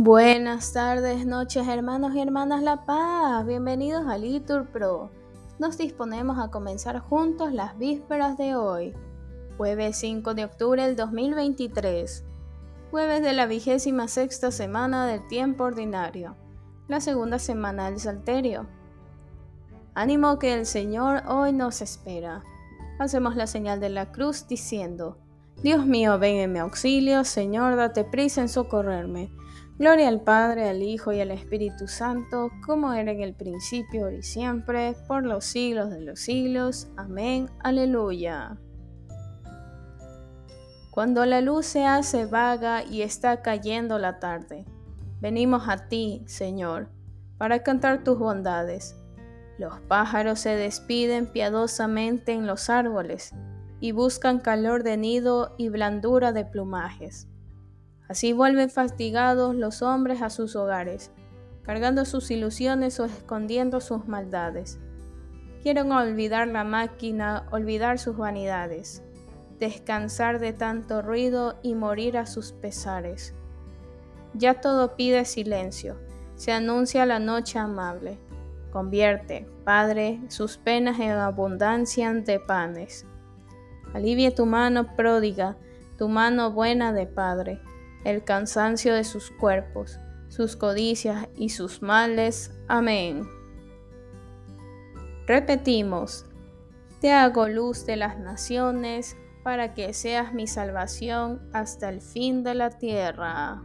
Buenas tardes, noches, hermanos y hermanas La Paz. Bienvenidos a Litur Pro. Nos disponemos a comenzar juntos las vísperas de hoy, jueves 5 de octubre del 2023, jueves de la vigésima sexta semana del tiempo ordinario, la segunda semana del Salterio. Ánimo que el Señor hoy nos espera. Hacemos la señal de la cruz diciendo, Dios mío, ven en mi auxilio, Señor, date prisa en socorrerme. Gloria al Padre, al Hijo y al Espíritu Santo, como era en el principio, y siempre, por los siglos de los siglos. Amén. Aleluya. Cuando la luz se hace vaga y está cayendo la tarde, venimos a ti, Señor, para cantar tus bondades. Los pájaros se despiden piadosamente en los árboles y buscan calor de nido y blandura de plumajes Así vuelven fatigados los hombres a sus hogares, cargando sus ilusiones o escondiendo sus maldades. Quieren olvidar la máquina, olvidar sus vanidades, descansar de tanto ruido y morir a sus pesares. Ya todo pide silencio, se anuncia la noche amable. Convierte, Padre, sus penas en abundancia de panes. Alivia tu mano pródiga, tu mano buena de Padre el cansancio de sus cuerpos, sus codicias y sus males. Amén. Repetimos, te hago luz de las naciones para que seas mi salvación hasta el fin de la tierra.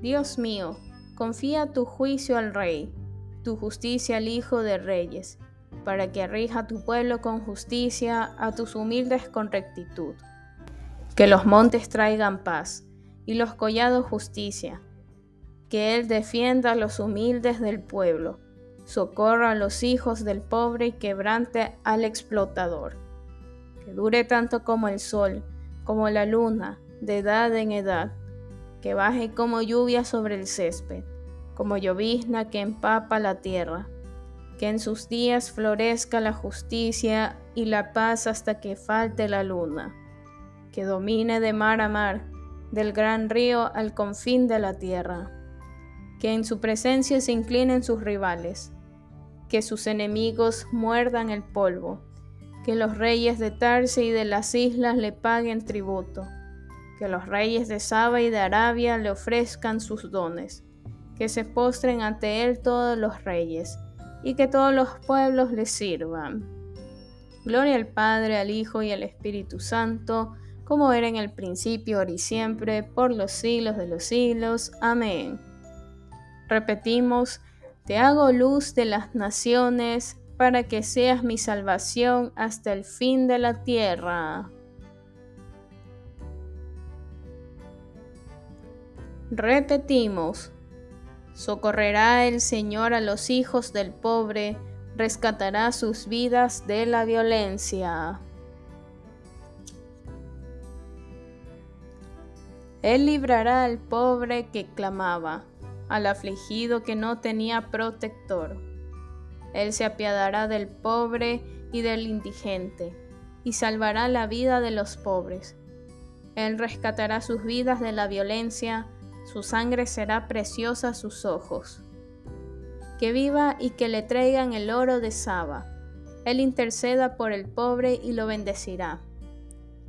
Dios mío, confía tu juicio al Rey, tu justicia al Hijo de Reyes para que rija tu pueblo con justicia, a tus humildes con rectitud. Que los montes traigan paz y los collados justicia. Que Él defienda a los humildes del pueblo, socorra a los hijos del pobre y quebrante al explotador. Que dure tanto como el sol, como la luna, de edad en edad. Que baje como lluvia sobre el césped, como llovizna que empapa la tierra que en sus días florezca la justicia y la paz hasta que falte la luna, que domine de mar a mar, del gran río al confín de la tierra, que en su presencia se inclinen sus rivales, que sus enemigos muerdan el polvo, que los reyes de Tarse y de las islas le paguen tributo, que los reyes de Saba y de Arabia le ofrezcan sus dones, que se postren ante él todos los reyes, y que todos los pueblos le sirvan. Gloria al Padre, al Hijo y al Espíritu Santo, como era en el principio, ahora y siempre, por los siglos de los siglos. Amén. Repetimos, te hago luz de las naciones, para que seas mi salvación hasta el fin de la tierra. Repetimos, Socorrerá el Señor a los hijos del pobre, rescatará sus vidas de la violencia. Él librará al pobre que clamaba, al afligido que no tenía protector. Él se apiadará del pobre y del indigente, y salvará la vida de los pobres. Él rescatará sus vidas de la violencia, su sangre será preciosa a sus ojos. Que viva y que le traigan el oro de Saba. Él interceda por el pobre y lo bendecirá.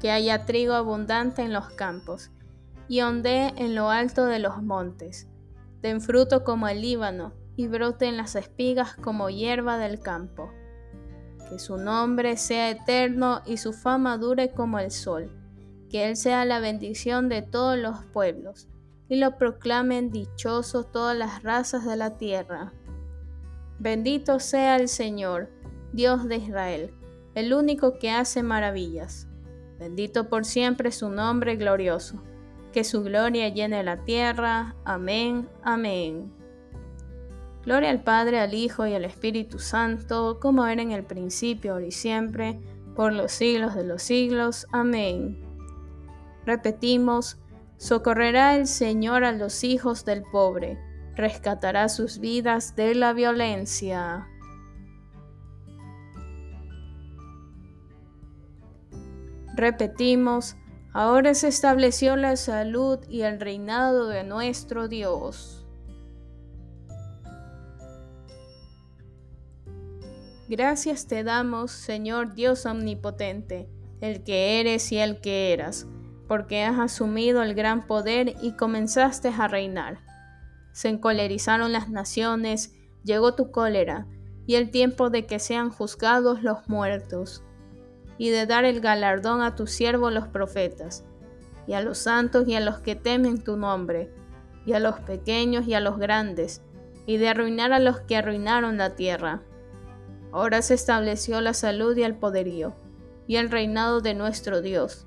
Que haya trigo abundante en los campos y ondee en lo alto de los montes. Den fruto como el Líbano y broten las espigas como hierba del campo. Que su nombre sea eterno y su fama dure como el sol. Que Él sea la bendición de todos los pueblos y lo proclamen dichoso todas las razas de la tierra. Bendito sea el Señor, Dios de Israel, el único que hace maravillas. Bendito por siempre su nombre glorioso. Que su gloria llene la tierra. Amén, amén. Gloria al Padre, al Hijo y al Espíritu Santo, como era en el principio, ahora y siempre, por los siglos de los siglos. Amén. Repetimos, Socorrerá el Señor a los hijos del pobre, rescatará sus vidas de la violencia. Repetimos, Ahora se estableció la salud y el reinado de nuestro Dios. Gracias te damos, Señor Dios omnipotente, el que eres y el que eras, porque has asumido el gran poder y comenzaste a reinar. Se encolerizaron las naciones, llegó tu cólera, y el tiempo de que sean juzgados los muertos y de dar el galardón a tus siervos los profetas, y a los santos y a los que temen tu nombre, y a los pequeños y a los grandes, y de arruinar a los que arruinaron la tierra. Ahora se estableció la salud y el poderío, y el reinado de nuestro Dios,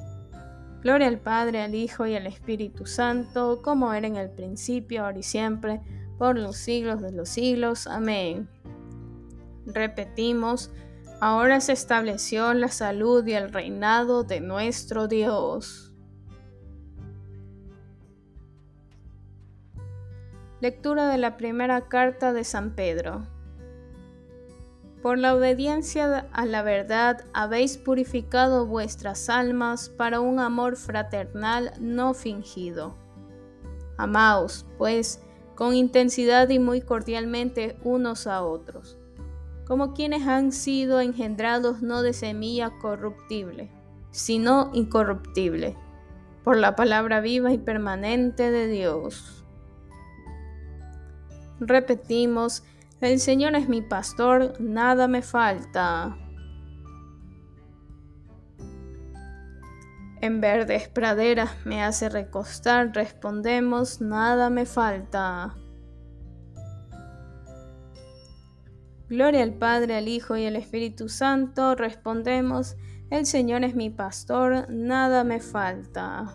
Gloria al Padre, al Hijo y al Espíritu Santo, como era en el principio, ahora y siempre, por los siglos de los siglos. Amén. Repetimos, Ahora se estableció la salud y el reinado de nuestro Dios. Lectura de la primera carta de San Pedro. Por la obediencia a la verdad habéis purificado vuestras almas para un amor fraternal no fingido. Amaos, pues, con intensidad y muy cordialmente unos a otros como quienes han sido engendrados no de semilla corruptible, sino incorruptible, por la palabra viva y permanente de Dios. Repetimos, el Señor es mi pastor, nada me falta. En verdes praderas me hace recostar, respondemos, nada me falta. Gloria al Padre, al Hijo y al Espíritu Santo. Respondemos, el Señor es mi pastor, nada me falta.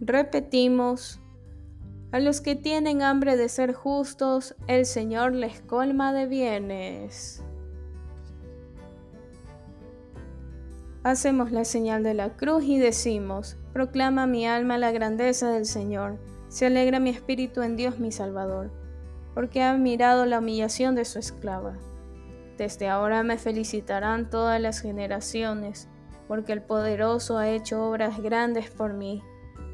Repetimos, a los que tienen hambre de ser justos, el Señor les colma de bienes. Hacemos la señal de la cruz y decimos, proclama mi alma la grandeza del Señor se alegra mi espíritu en Dios mi Salvador, porque ha mirado la humillación de su esclava. Desde ahora me felicitarán todas las generaciones, porque el poderoso ha hecho obras grandes por mí.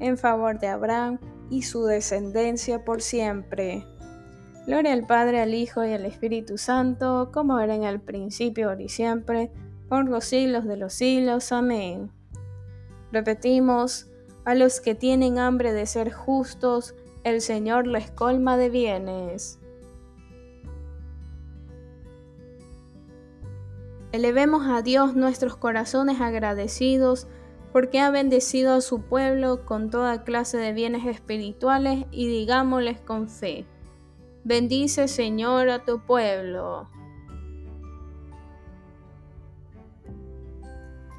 en favor de Abraham y su descendencia por siempre. Gloria al Padre, al Hijo y al Espíritu Santo, como era en el principio, ahora y siempre, por los siglos de los siglos. Amén. Repetimos, a los que tienen hambre de ser justos, el Señor les colma de bienes. Elevemos a Dios nuestros corazones agradecidos porque ha bendecido a su pueblo con toda clase de bienes espirituales y digámosles con fe. Bendice Señor a tu pueblo.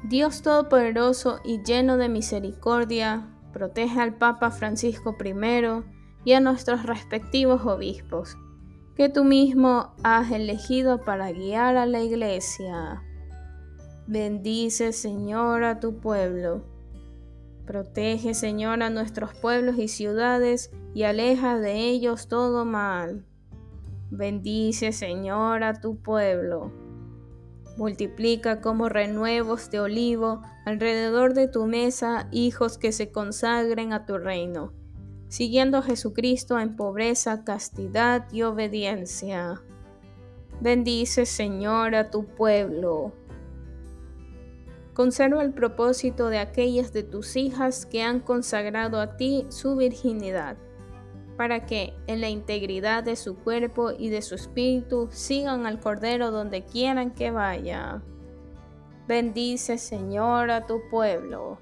Dios Todopoderoso y lleno de misericordia, protege al Papa Francisco I y a nuestros respectivos obispos, que tú mismo has elegido para guiar a la Iglesia. Bendice, Señor, a tu pueblo. Protege, Señor, a nuestros pueblos y ciudades y aleja de ellos todo mal. Bendice, Señor, a tu pueblo. Multiplica como renuevos de olivo alrededor de tu mesa hijos que se consagren a tu reino, siguiendo a Jesucristo en pobreza, castidad y obediencia. Bendice, Señor, a tu pueblo. Conserva el propósito de aquellas de tus hijas que han consagrado a ti su virginidad, para que, en la integridad de su cuerpo y de su espíritu, sigan al Cordero donde quieran que vaya. Bendice, Señor, a tu pueblo.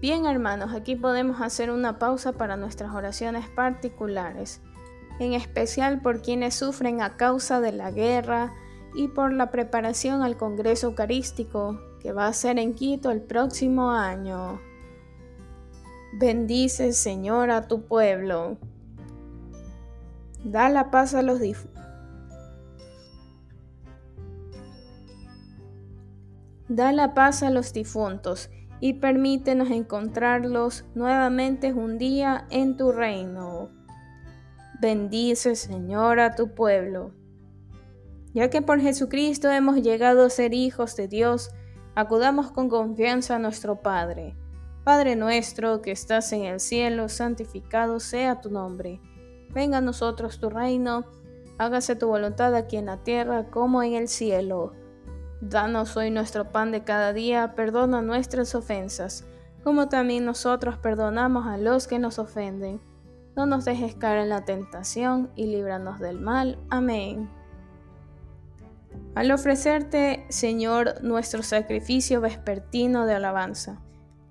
Bien, hermanos, aquí podemos hacer una pausa para nuestras oraciones particulares, en especial por quienes sufren a causa de la guerra, y por la preparación al Congreso Eucarístico que va a ser en Quito el próximo año. Bendice, Señor, a tu pueblo. Da la paz a los Da la paz a los difuntos y permítenos encontrarlos nuevamente un día en tu reino. Bendice, Señor, a tu pueblo. Ya que por Jesucristo hemos llegado a ser hijos de Dios, acudamos con confianza a nuestro Padre. Padre nuestro que estás en el cielo, santificado sea tu nombre. Venga a nosotros tu reino, hágase tu voluntad aquí en la tierra como en el cielo. Danos hoy nuestro pan de cada día, perdona nuestras ofensas, como también nosotros perdonamos a los que nos ofenden. No nos dejes caer en la tentación y líbranos del mal. Amén. Al ofrecerte, Señor, nuestro sacrificio vespertino de alabanza,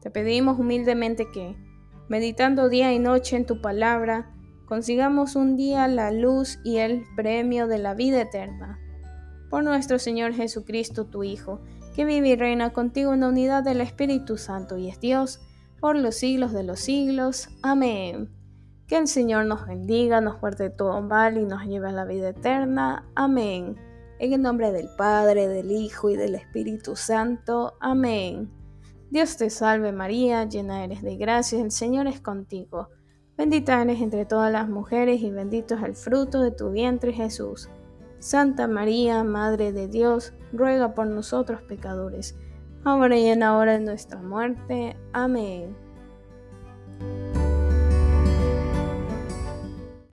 te pedimos humildemente que, meditando día y noche en tu palabra, consigamos un día la luz y el premio de la vida eterna. Por nuestro Señor Jesucristo, tu Hijo, que vive y reina contigo en la unidad del Espíritu Santo y es Dios, por los siglos de los siglos. Amén. Que el Señor nos bendiga, nos guarde todo mal y nos lleve a la vida eterna. Amén. En el nombre del Padre, del Hijo y del Espíritu Santo. Amén. Dios te salve María, llena eres de gracia, el Señor es contigo. Bendita eres entre todas las mujeres y bendito es el fruto de tu vientre Jesús. Santa María, Madre de Dios, ruega por nosotros pecadores, ahora y en la hora de nuestra muerte. Amén.